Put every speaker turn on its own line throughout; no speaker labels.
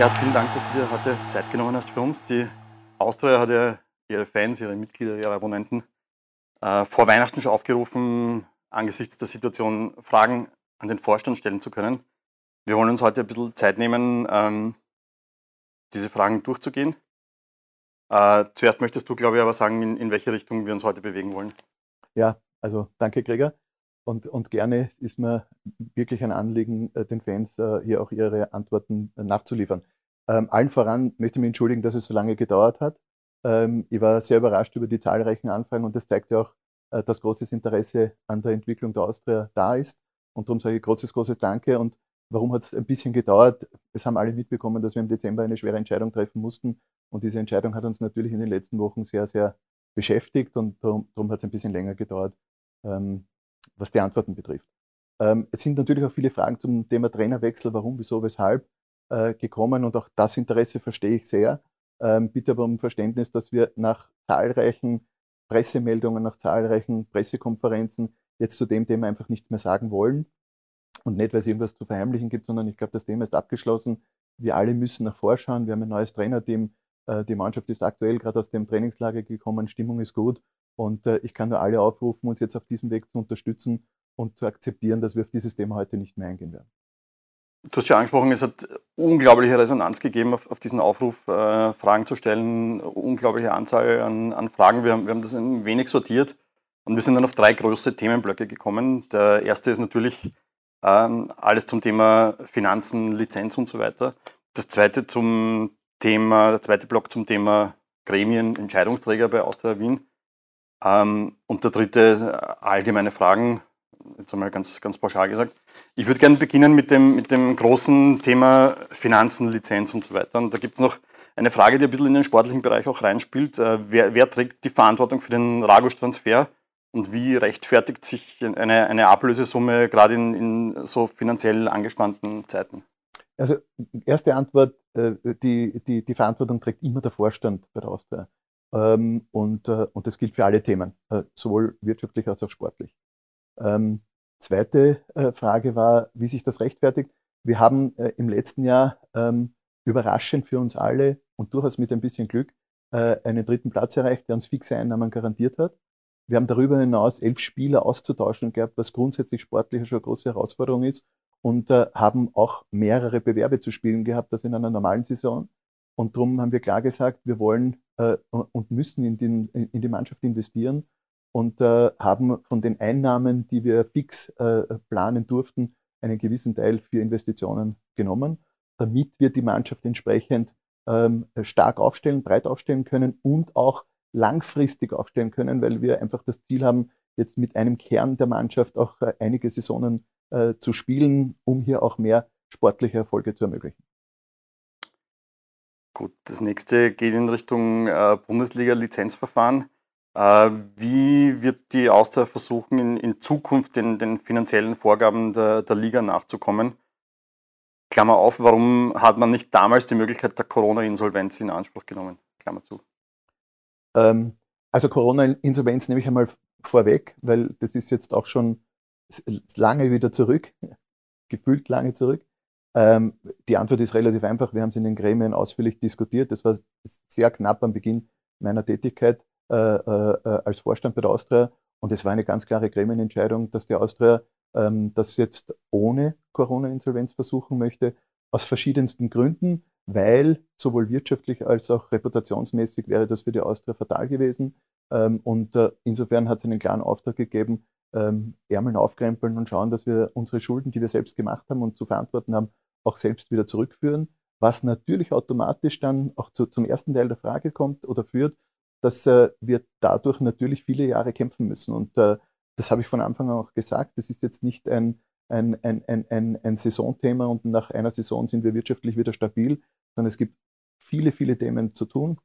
Gerhard, vielen Dank, dass du dir heute Zeit genommen hast für uns. Die Austria hat ja ihre Fans, ihre Mitglieder, ihre Abonnenten äh, vor Weihnachten schon aufgerufen, angesichts der Situation Fragen an den Vorstand stellen zu können. Wir wollen uns heute ein bisschen Zeit nehmen, ähm, diese Fragen durchzugehen. Äh, zuerst möchtest du, glaube ich, aber sagen, in, in welche Richtung wir uns heute bewegen wollen.
Ja, also danke, Gregor. Und, und gerne ist mir wirklich ein Anliegen, äh, den Fans äh, hier auch ihre Antworten nachzuliefern. Ähm, allen voran möchte ich mich entschuldigen, dass es so lange gedauert hat. Ähm, ich war sehr überrascht über die zahlreichen Anfragen und das zeigt ja auch, äh, dass großes Interesse an der Entwicklung der Austria da ist. Und darum sage ich großes, großes Danke. Und warum hat es ein bisschen gedauert? Es haben alle mitbekommen, dass wir im Dezember eine schwere Entscheidung treffen mussten. Und diese Entscheidung hat uns natürlich in den letzten Wochen sehr, sehr beschäftigt und darum, darum hat es ein bisschen länger gedauert. Ähm, was die Antworten betrifft. Ähm, es sind natürlich auch viele Fragen zum Thema Trainerwechsel, warum, wieso, weshalb äh, gekommen und auch das Interesse verstehe ich sehr. Ähm, bitte aber um Verständnis, dass wir nach zahlreichen Pressemeldungen, nach zahlreichen Pressekonferenzen jetzt zu dem Thema einfach nichts mehr sagen wollen. Und nicht, weil es irgendwas zu verheimlichen gibt, sondern ich glaube, das Thema ist abgeschlossen. Wir alle müssen nach vorschauen. Wir haben ein neues Trainerteam. Äh, die Mannschaft ist aktuell gerade aus dem Trainingslager gekommen. Stimmung ist gut. Und äh, ich kann nur alle aufrufen, uns jetzt auf diesem Weg zu unterstützen und zu akzeptieren, dass wir auf dieses Thema heute nicht mehr eingehen werden.
Du hast schon angesprochen, es hat unglaubliche Resonanz gegeben auf, auf diesen Aufruf, äh, Fragen zu stellen, unglaubliche Anzahl an, an Fragen. Wir haben, wir haben das ein wenig sortiert und wir sind dann auf drei große Themenblöcke gekommen. Der erste ist natürlich ähm, alles zum Thema Finanzen, Lizenz und so weiter. Das zweite zum Thema, der zweite Block zum Thema Gremien, Entscheidungsträger bei Austria Wien. Ähm, und der dritte, äh, allgemeine Fragen, jetzt einmal ganz, ganz pauschal gesagt. Ich würde gerne beginnen mit dem, mit dem großen Thema Finanzen, Lizenz und so weiter. Und da gibt es noch eine Frage, die ein bisschen in den sportlichen Bereich auch reinspielt. Äh, wer, wer trägt die Verantwortung für den Ragusch-Transfer und wie rechtfertigt sich eine, eine Ablösesumme gerade in, in so finanziell angespannten Zeiten?
Also erste Antwort, äh, die, die, die Verantwortung trägt immer der Vorstand bei der Austria. Ähm, und, äh, und das gilt für alle Themen, äh, sowohl wirtschaftlich als auch sportlich. Ähm, zweite äh, Frage war, wie sich das rechtfertigt. Wir haben im letzten Jahr ähm, überraschend für uns alle und durchaus mit ein bisschen Glück einen dritten Platz erreicht, der uns fixe Einnahmen garantiert hat. Wir haben darüber hinaus elf Spieler auszutauschen gehabt, was grundsätzlich sportlich schon eine große Herausforderung ist und haben auch mehrere Bewerbe zu spielen gehabt, als in einer normalen Saison. Und darum haben wir klar gesagt, wir wollen äh, und müssen in, den, in, die Mannschaft investieren und äh, haben von den Einnahmen, die wir fix äh, planen durften, einen gewissen Teil für Investitionen genommen, damit wir die Mannschaft entsprechend ähm, stark aufstellen, breit aufstellen können und auch langfristig aufstellen können, weil wir einfach das Ziel haben, jetzt mit einem Kern der Mannschaft auch äh, einige Saisonen äh, zu spielen, um hier auch mehr sportliche Erfolge zu ermöglichen.
Gut, das nächste geht in Richtung äh, Bundesliga-Lizenzverfahren. Äh, wie wird die Austria versuchen, in, in Zukunft den, den, finanziellen Vorgaben der, der, Liga nachzukommen? Klammer auf, warum hat man nicht damals die Möglichkeit der Corona-Insolvenz in Anspruch genommen? Klammer zu.
Ähm, also Corona-Insolvenz nehme ich einmal vorweg, weil das ist jetzt auch schon lange wieder zurück, gefühlt lange zurück. Ähm, die Antwort ist relativ einfach. Wir haben es in den Gremien ausführlich diskutiert. Das war sehr knapp am Beginn meiner Tätigkeit äh, äh, äh, als Vorstand bei der Austria. Und es war eine ganz klare Gremienentscheidung, dass die Austria ähm, das jetzt ohne Corona-Insolvenz versuchen möchte, aus verschiedensten Gründen, weil sowohl wirtschaftlich als auch reputationsmäßig wäre das für die Austria fatal gewesen. Ähm, und äh, insofern hat es einen klaren Auftrag gegeben, ähm, Ärmeln aufkrempeln und schauen, dass wir unsere Schulden, die wir selbst gemacht haben und zu verantworten haben, auch selbst wieder zurückführen. Was natürlich automatisch dann auch zu, zum ersten Teil der Frage kommt oder führt, dass äh, wir dadurch natürlich viele Jahre kämpfen müssen. Und äh, das habe ich von Anfang an auch gesagt. Das ist jetzt nicht ein, ein, ein, ein, ein, ein Saisonthema und nach einer Saison sind wir wirtschaftlich wieder stabil, sondern es gibt viele, viele Themen zu tun,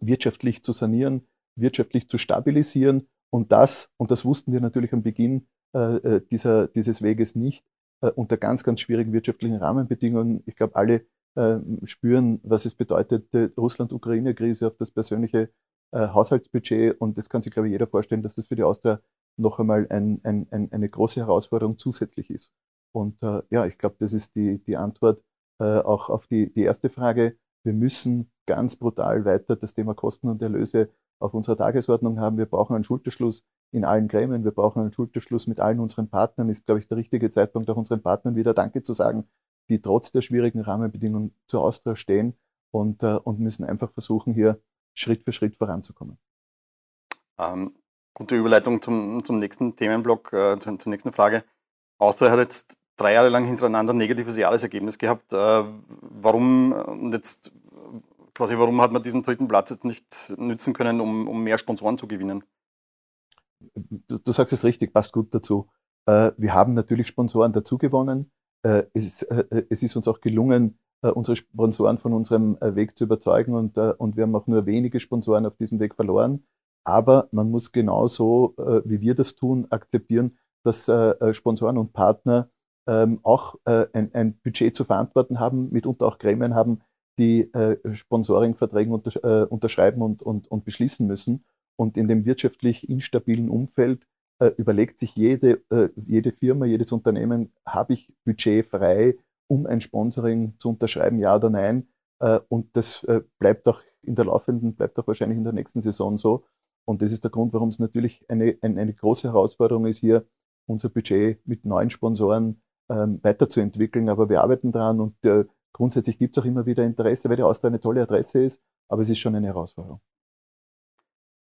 wirtschaftlich zu sanieren, wirtschaftlich zu stabilisieren und das, und das wussten wir natürlich am Beginn äh, äh, dieser, dieses Weges nicht, äh, unter ganz, ganz schwierigen wirtschaftlichen Rahmenbedingungen. Ich glaube, alle äh, spüren, was es bedeutet, die Russland-Ukraine-Krise auf das persönliche äh, Haushaltsbudget. Und das kann sich, glaube ich, jeder vorstellen, dass das für die Austria noch einmal ein, ein, ein, eine große Herausforderung zusätzlich ist. Und äh, ja, ich glaube, das ist die, die Antwort. auch auf die, die erste Frage. Wir müssen ganz brutal weiter das Thema Kosten und Erlöse auf unserer Tagesordnung haben. Wir brauchen einen Schulterschluss in allen Gremien. Wir brauchen einen Schulterschluss mit allen unseren Partnern. Ist, glaube ich, der richtige Zeitpunkt, auch unseren Partnern wieder Danke zu sagen, die trotz der schwierigen Rahmenbedingungen zur Austria stehen und, äh, und müssen einfach versuchen, hier Schritt für Schritt voranzukommen.
Ähm, gute Überleitung zum, zum nächsten Themenblock, äh, zur, zur, nächsten Frage. Austria hat jetzt drei Jahre lang hintereinander ein negatives Jahresergebnis gehabt. Äh, warum und jetzt quasi, warum hat man diesen dritten Platz jetzt nicht nützen können, um, um mehr Sponsoren zu gewinnen?
Du, du sagst es richtig, passt gut dazu. Äh, wir haben natürlich Sponsoren dazu gewonnen. Äh, es, äh, es, ist uns auch gelungen, äh, unsere Sponsoren von unserem äh, Weg zu überzeugen und, äh, und wir haben auch nur wenige Sponsoren auf diesem Weg verloren. Aber man muss genauso, wie wir das tun, akzeptieren, dass Sponsoren und Partner ähm, auch ein, ein Budget zu verantworten haben, mitunter auch Gremien haben, die äh, Sponsoringverträge unter, äh, unterschreiben und, und, und beschließen müssen. Und in dem wirtschaftlich instabilen Umfeld äh, überlegt sich jede, äh, jede Firma, jedes Unternehmen, habe ich Budget frei, um ein Sponsoring zu unterschreiben, ja oder nein. Äh, und das äh, bleibt auch in der laufenden, bleibt auch wahrscheinlich in der nächsten Saison so. Und das ist der Grund, warum es natürlich eine, eine, eine große Herausforderung ist, hier unser Budget mit neuen Sponsoren ähm, weiterzuentwickeln. Aber wir arbeiten daran und äh, Grundsätzlich gibt es auch immer wieder Interesse, weil die Austria eine tolle Adresse ist, aber es ist schon eine Herausforderung.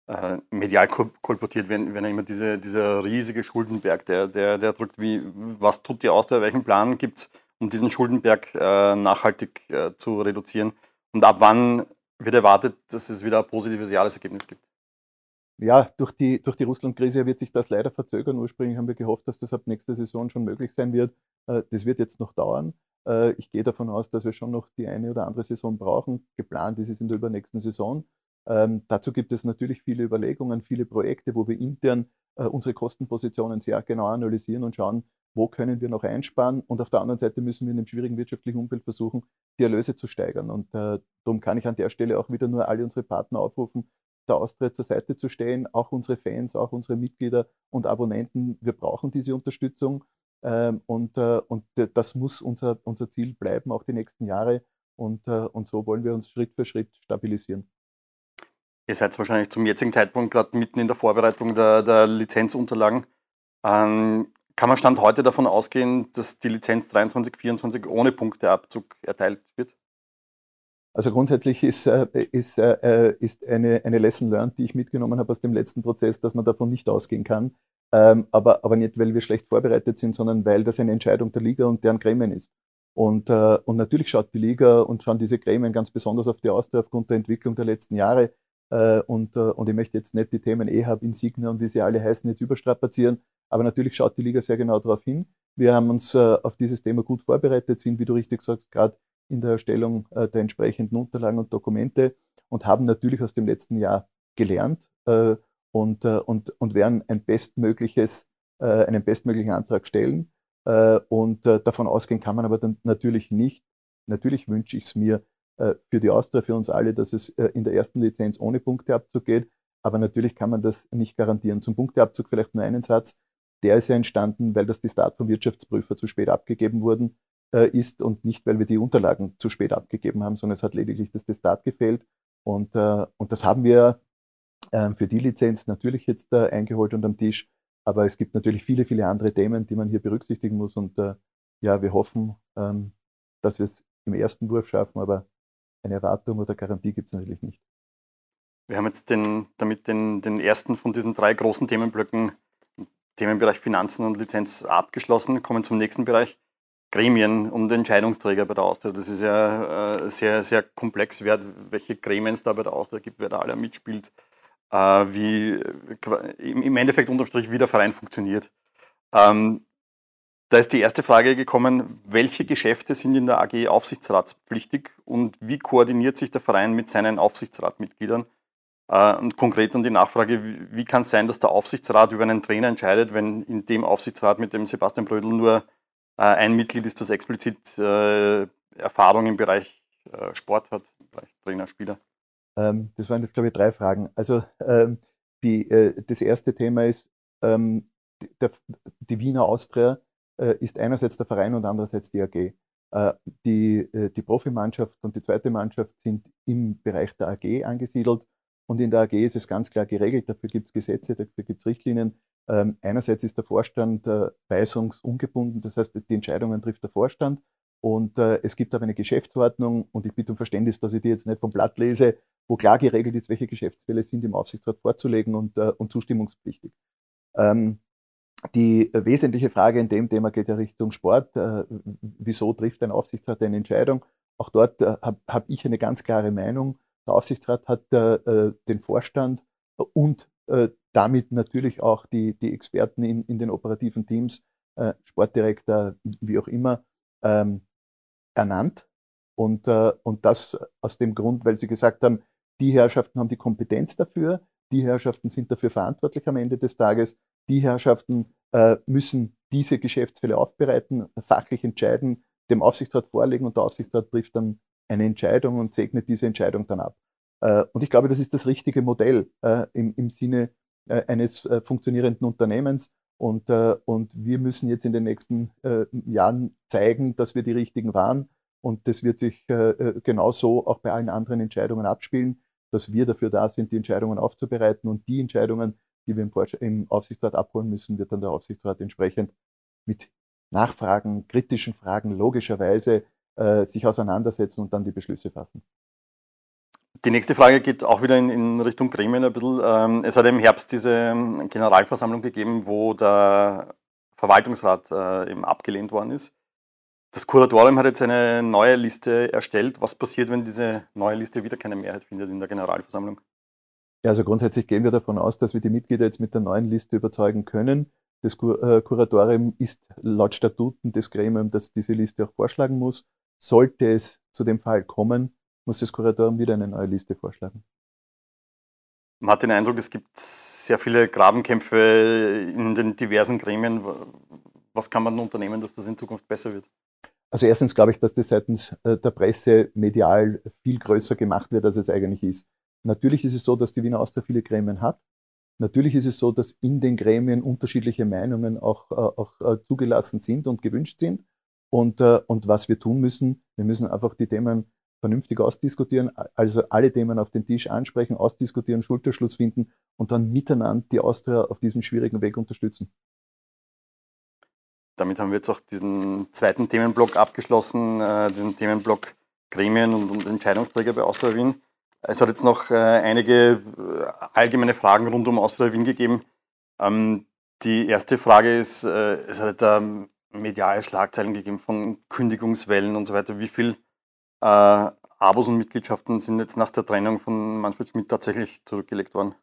Äh, medial kolportiert werden, werden immer diese, dieser riesige Schuldenberg, der, der, der drückt, wie, was tut die Austria, welchen Plan gibt es, um diesen Schuldenberg äh, nachhaltig äh, zu reduzieren und ab wann wird erwartet, dass es wieder ein positives Jahresergebnis gibt?
Ja, durch die, durch die Russland-Krise wird sich das leider verzögern. Ursprünglich haben wir gehofft, dass das ab nächster Saison schon möglich sein wird. Äh, das wird jetzt noch dauern. Äh, ich gehe davon aus, dass wir schon noch die eine oder andere Saison brauchen. Geplant ist es in der übernächsten Saison. Ähm, dazu gibt es natürlich viele Überlegungen, viele Projekte, wo wir intern äh, unsere Kostenpositionen sehr genau analysieren und schauen, wo können wir noch einsparen. Und auf der anderen Seite müssen wir in einem schwierigen wirtschaftlichen Umfeld versuchen, die Erlöse zu steigern. Und äh, darum kann ich an der Stelle auch wieder nur alle unsere Partner aufrufen, der Austria zur Seite zu stehen, auch unsere Fans, auch unsere Mitglieder und Abonnenten. Wir brauchen diese Unterstützung. Ähm, und, äh, und das muss unser, unser Ziel bleiben, auch die nächsten Jahre. Und, äh, und so wollen wir uns Schritt für Schritt stabilisieren.
Ihr seid wahrscheinlich zum jetzigen Zeitpunkt gerade mitten in der Vorbereitung der, der Lizenzunterlagen. Ähm, kann man Stand heute davon ausgehen, dass die Lizenz 23, 24 ohne Punkteabzug erteilt wird?
Also grundsätzlich ist, äh, ist, ist eine, eine Lesson learned, die ich mitgenommen habe aus dem letzten Prozess, dass man davon nicht ausgehen kann. Ähm, aber, aber nicht, weil wir schlecht vorbereitet sind, sondern weil das eine Entscheidung der Liga und deren Gremien ist. Und, äh, und natürlich schaut die Liga und schauen diese Gremien ganz besonders auf die Austria aufgrund der Entwicklung der letzten Jahre. Äh, und, äh, und ich möchte jetzt nicht die Themen EHAB, Insignia und wie sie alle heißen, jetzt überstrapazieren. Aber natürlich schaut die Liga sehr genau darauf hin. Wir haben uns äh, auf dieses Thema gut vorbereitet, sind, wie du richtig sagst, gerade in der Erstellung äh, der entsprechenden Unterlagen und Dokumente und haben natürlich aus dem letzten Jahr gelernt äh, und, äh, und, und werden ein bestmögliches, äh, einen bestmöglichen Antrag stellen. Äh, und davon ausgehen kann man aber dann natürlich nicht. Natürlich wünsche ich es mir für die Austria, für uns alle, dass es in der ersten Lizenz ohne Punkteabzug geht. Aber natürlich kann man das nicht garantieren. Zum Punkteabzug vielleicht nur einen Satz. Der ist ja entstanden, weil das Distat vom Wirtschaftsprüfer zu spät abgegeben worden ist und nicht, weil wir die Unterlagen zu spät abgegeben haben, sondern es hat lediglich das Distat gefehlt. Und, und das haben wir für die Lizenz natürlich jetzt äh, eingeholt und am Tisch. Aber es gibt natürlich viele, viele andere Themen, die man hier berücksichtigen muss. Und äh, ja, wir hoffen, ähm, dass wir es im ersten Wurf schaffen, aber eine Erwartung oder Garantie gibt es natürlich nicht.
Wir haben jetzt den, damit den, den ersten von diesen drei großen Themenblöcken, Themenbereich Finanzen und Lizenz, abgeschlossen. Kommen zum nächsten Bereich. Gremien und Entscheidungsträger bei der Austria. Das ist ja äh, sehr, sehr komplex, wer, welche Gremien es da bei der Austria gibt, wer da alle mitspielt wie im Endeffekt unterm Strich wie der Verein funktioniert. Ähm, da ist die erste Frage gekommen, welche Geschäfte sind in der AG aufsichtsratspflichtig und wie koordiniert sich der Verein mit seinen Aufsichtsratmitgliedern? Äh, und konkret an die Nachfrage, wie, wie kann es sein, dass der Aufsichtsrat über einen Trainer entscheidet, wenn in dem Aufsichtsrat mit dem Sebastian Brödel nur äh, ein Mitglied ist, das explizit äh, Erfahrung im Bereich äh, Sport hat, im Bereich Trainer, Spieler?
Ähm, das waren jetzt, glaube ich, drei Fragen. Also ähm, die, äh, das erste Thema ist, ähm, der, die Wiener Austria äh, ist einerseits der Verein und andererseits die AG. Äh, die, äh, die Profimannschaft und die zweite Mannschaft sind im Bereich der AG angesiedelt. Und in der AG ist es ganz klar geregelt, dafür gibt es Gesetze, dafür gibt es Richtlinien. Ähm, einerseits ist der Vorstand äh, weisungsungebunden, das heißt, die Entscheidungen trifft der Vorstand. Und äh, es gibt aber eine Geschäftsordnung und ich bitte um Verständnis, dass ich die jetzt nicht vom Blatt lese, wo klar geregelt ist, welche Geschäftsfälle sind im Aufsichtsrat vorzulegen und, äh, und zustimmungspflichtig. Ähm, die wesentliche Frage in dem Thema geht ja Richtung Sport. Äh, wieso trifft ein Aufsichtsrat eine Entscheidung? Auch dort äh, habe hab ich eine ganz klare Meinung. Der Aufsichtsrat hat äh, den Vorstand und damit natürlich auch die, die Experten in, in den operativen Teams, Sportdirektor, wie auch immer, ähm, ernannt. Und, und das aus dem Grund, weil sie gesagt haben, die Herrschaften haben die Kompetenz dafür, die Herrschaften sind dafür verantwortlich am Ende des Tages die Herrschaften äh, müssen diese Geschäftsfälle aufbereiten, fachlich entscheiden, dem Aufsichtsrat vorlegen und der Aufsichtsrat trifft dann eine Entscheidung und segnet diese Entscheidung dann ab. Äh, und ich glaube, das ist das richtige Modell äh, im, im Sinne äh, eines äh, funktionierenden Unternehmens. Und, äh, und wir müssen jetzt in den nächsten Jahren zeigen, dass wir die richtigen waren. Und das wird sich genauso auch bei allen anderen Entscheidungen abspielen, dass wir dafür da sind, die Entscheidungen aufzubereiten und die Entscheidungen, die wir im, im Aufsichtsrat abholen müssen, wird dann der Aufsichtsrat entsprechend mit Nachfragen, kritischen Fragen logischerweise äh, sich auseinandersetzen und dann die Beschlüsse fassen.
Die nächste Frage geht auch wieder in, in Richtung Gremien ein bisschen. Ähm, es hat im Herbst diese ähm, Generalversammlung gegeben, wo der Verwaltungsrat äh, eben abgelehnt worden ist. Das Kuratorium hat jetzt eine neue Liste erstellt. Was passiert, wenn diese neue Liste wieder keine Mehrheit findet in der Generalversammlung?
Ja, also grundsätzlich gehen wir davon aus, dass wir die Mitglieder jetzt mit der neuen Liste überzeugen können. Das äh, Kuratorium ist laut Statuten des Gremiums, das diese Liste auch vorschlagen muss. Sollte es zu dem Fall kommen, muss das Kuratorium wieder eine neue Liste vorschlagen.
Man hat den Eindruck, es gibt sehr viele Grabenkämpfe in den diversen Gremien. Was kann man unternehmen, dass das in Zukunft besser wird?
Also erstens glaube ich, dass das seitens äh, der Presse medial viel größer gemacht wird, als es eigentlich ist. Natürlich ist es so, dass die Wiener Austria viele Gremien hat. Natürlich ist es so, dass in den Gremien unterschiedliche Meinungen auch, äh, auch äh, zugelassen sind und gewünscht sind. Und, und was wir tun müssen, wir müssen einfach die Themen vernünftig ausdiskutieren, also alle Themen auf den Tisch ansprechen, ausdiskutieren, Schulterschluss finden und dann miteinander die Austria auf diesem schwierigen Weg unterstützen.
Damit haben wir jetzt auch diesen zweiten Themenblock abgeschlossen, diesen Themenblock Gremien und, und Entscheidungsträger bei Austria Wien. Es hat jetzt noch äh, einige äh, allgemeine Fragen rund um Austria Wien gegeben. Ähm, die erste Frage ist, äh, es hat da mediale Schlagzeilen gegeben von Kündigungswellen und so weiter. Wie viel äh, Abos und Mitgliedschaften sind jetzt nach der Trennung von Manfred Schmidt tatsächlich zurückgelegt worden?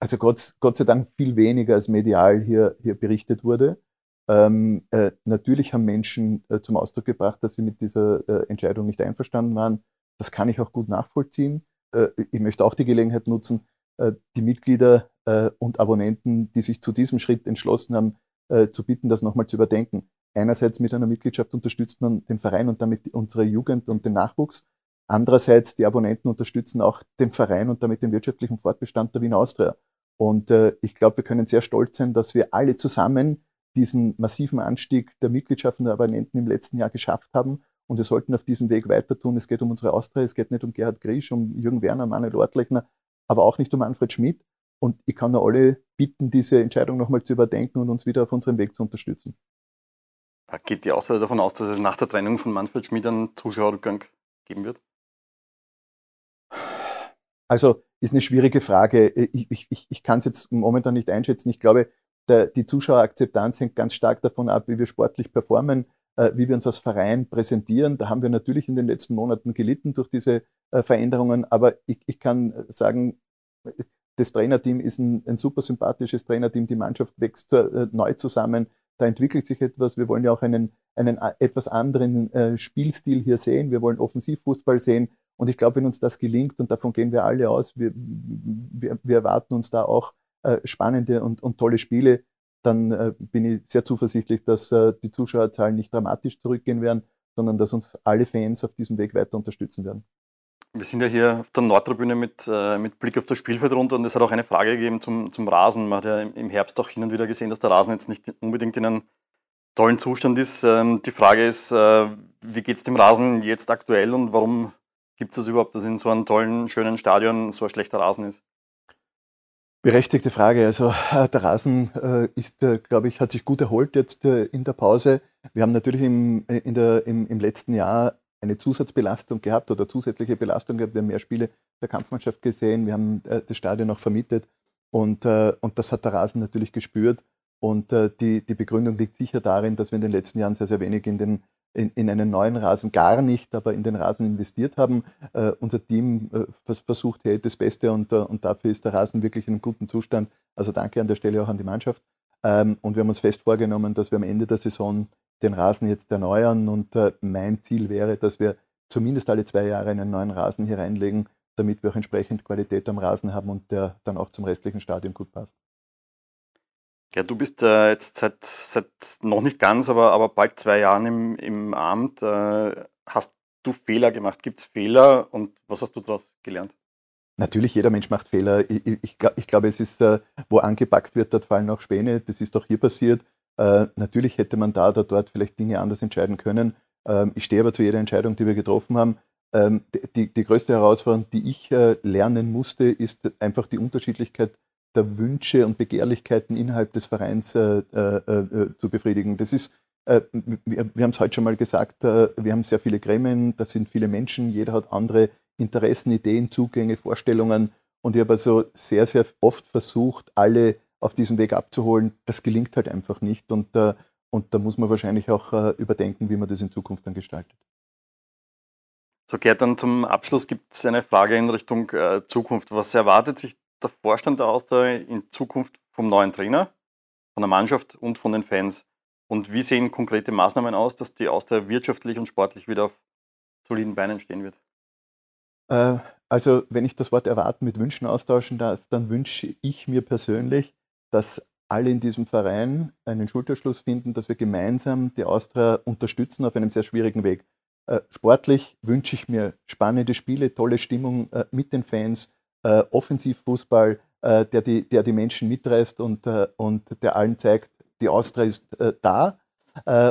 Also Gott, Gott sei Dank viel weniger als medial hier, hier berichtet wurde. Ähm, äh, natürlich haben Menschen äh, zum Ausdruck gebracht, dass sie mit dieser äh, Entscheidung nicht einverstanden waren. Das kann ich auch gut nachvollziehen. Äh, ich möchte auch die Gelegenheit nutzen, äh, die Mitglieder äh, und Abonnenten, die sich zu diesem Schritt entschlossen haben, zu bitten, das nochmal zu überdenken. Einerseits mit einer Mitgliedschaft unterstützt man den Verein und damit unsere Jugend und den Nachwuchs. Andererseits, die Abonnenten unterstützen auch den Verein und damit den wirtschaftlichen Fortbestand der Wien Austria. Und äh, ich glaube, wir können sehr stolz sein, dass wir alle zusammen diesen massiven Anstieg der Mitgliedschaften der Abonnenten im letzten Jahr geschafft haben und wir sollten auf diesem Weg weiter tun. Es geht um unsere Austria, es geht nicht um Gerhard Griesch, um Jürgen Werner, Manuel Ortlechner, aber auch nicht um Manfred Schmidt. Und ich kann nur alle bitten, diese Entscheidung nochmal zu überdenken und uns wieder auf unserem Weg zu unterstützen.
Geht die Austria davon aus, dass es nach der Trennung von Manfred Schmidt einen Zuschauerrückgang geben wird?
Also ist eine schwierige Frage. Ich, ich, ich kann es jetzt momentan nicht einschätzen. Ich glaube, der, die Zuschauerakzeptanz hängt ganz stark davon ab, wie wir sportlich performen. Äh, wie wir uns als Verein präsentieren. Da haben wir natürlich in den letzten Monaten gelitten durch diese äh, Veränderungen, aber ich, ich kann sagen, das Trainerteam ist ein, ein, super sympathisches Trainerteam, die Mannschaft wächst äh, neu zusammen, da entwickelt sich etwas. Wir wollen ja auch einen, einen etwas anderen äh, Spielstil hier sehen. Wir wollen Offensivfußball sehen. Und ich glaube, wenn uns das gelingt, und davon gehen wir alle aus, wir, wir, wir erwarten uns da auch äh, spannende und, und tolle Spiele, dann äh, bin ich sehr zuversichtlich, dass äh, die Zuschauerzahlen nicht dramatisch zurückgehen werden, sondern dass uns alle Fans auf diesem Weg weiter unterstützen werden.
Wir sind ja hier auf der Nordtribüne mit, äh, mit Blick auf das Spielfeld runter und es hat auch eine Frage gegeben zum, zum Rasen. Man hat ja im Herbst auch hin und wieder gesehen, dass der Rasen jetzt nicht unbedingt in einem tollen Zustand ist. Ähm, die Frage ist, äh, wie geht es dem Rasen jetzt aktuell und warum gibt es das überhaupt, dass in so einem tollen, schönen Stadion so ein schlechter Rasen ist?
Berechtigte Frage. Also äh, der Rasen äh, ist, äh, glaube ich, hat sich gut erholt jetzt in der Pause. Wir haben natürlich im, der, im, im, letzten Jahr eine Zusatzbelastung gehabt oder zusätzliche Belastung gehabt. Wir haben mehr Spiele der Kampfmannschaft gesehen, wir haben äh, das Stadion auch vermietet und, und das hat der Rasen natürlich gespürt. Und die, die Begründung liegt sicher darin, dass wir in den letzten Jahren sehr, sehr wenig in den in, in einen neuen Rasen gar nicht, aber in den Rasen investiert haben. Äh, unser Team äh, versucht hey, das Beste und, äh, und dafür ist der Rasen wirklich in einem guten Zustand. Also danke an der Stelle auch an die Mannschaft. Ähm, und wir haben uns fest vorgenommen, dass wir am Ende der Saison den Rasen jetzt erneuern und äh, mein Ziel wäre, dass wir zumindest alle zwei Jahre einen neuen Rasen hier reinlegen, damit wir auch entsprechend Qualität am Rasen haben und der dann auch zum restlichen Stadion gut passt.
Ja, du bist äh, jetzt seit, seit noch nicht ganz, aber, aber bald zwei Jahren im, im Amt. Äh, hast du Fehler gemacht? Gibt es Fehler und was hast du daraus gelernt?
Natürlich, jeder Mensch macht Fehler. Ich, ich, ich, glaube, es ist, äh, wo angepackt wird, dort fallen auch Späne. Das ist auch hier passiert. Äh, natürlich hätte man da oder dort vielleicht Dinge anders entscheiden können. Ähm, ich stehe aber zu jeder Entscheidung, die wir getroffen haben. Ähm, die, die größte Herausforderung, die ich äh, lernen musste, ist einfach die Unterschiedlichkeit der Wünsche und Begehrlichkeiten innerhalb des Vereins äh, äh, äh, zu befriedigen. Das ist, wir, wir haben es heute schon mal gesagt, wir haben sehr viele Gremien, da sind viele Menschen, jeder hat andere Interessen, Ideen, Zugänge, Vorstellungen. Und ich habe also sehr, sehr oft versucht, alle auf diesem Weg abzuholen. Das gelingt halt einfach nicht. Und, äh, und da muss man wahrscheinlich auch überdenken, wie man das in Zukunft dann gestaltet.
So, Gerd, dann zum Abschluss gibt es eine Frage in Richtung äh, Zukunft. Was erwartet sich der Vorstand der Austria in Zukunft vom neuen Trainer, von der Mannschaft und von den Fans? Und wie sehen konkrete Maßnahmen aus, dass die Austria wirtschaftlich und sportlich wieder auf soliden Beinen stehen wird?
Äh, also, wenn ich das Wort erwarten mit Wünschen austauschen darf, dann wünsche ich mir persönlich, dass alle in diesem Verein einen Schulterschluss finden, dass wir gemeinsam die Austria unterstützen auf einem sehr schwierigen Weg. Äh, sportlich wünsche ich mir spannende Spiele, tolle Stimmung äh, mit den Fans, äh, Offensivfußball, der, die, der die Menschen mitreißt und, und der allen zeigt, die Austria ist da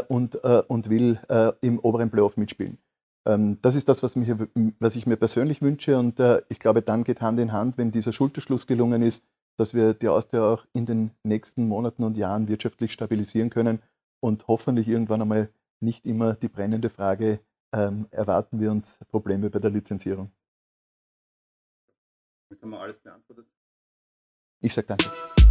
und, und will im oberen Playoff mitspielen. Ähm, das ist das, was, mich, was ich mir persönlich wünsche und ich glaube, dann geht Hand in Hand, wenn dieser Schulterschluss gelungen ist, dass wir die Austria auch in den nächsten Monaten und Jahren wirtschaftlich stabilisieren können und hoffentlich irgendwann einmal nicht immer die brennende Frage, ähm, erwarten wir uns Probleme bei der Lizenzierung.
Damit haben wir alles beantwortet.
Ich sage danke.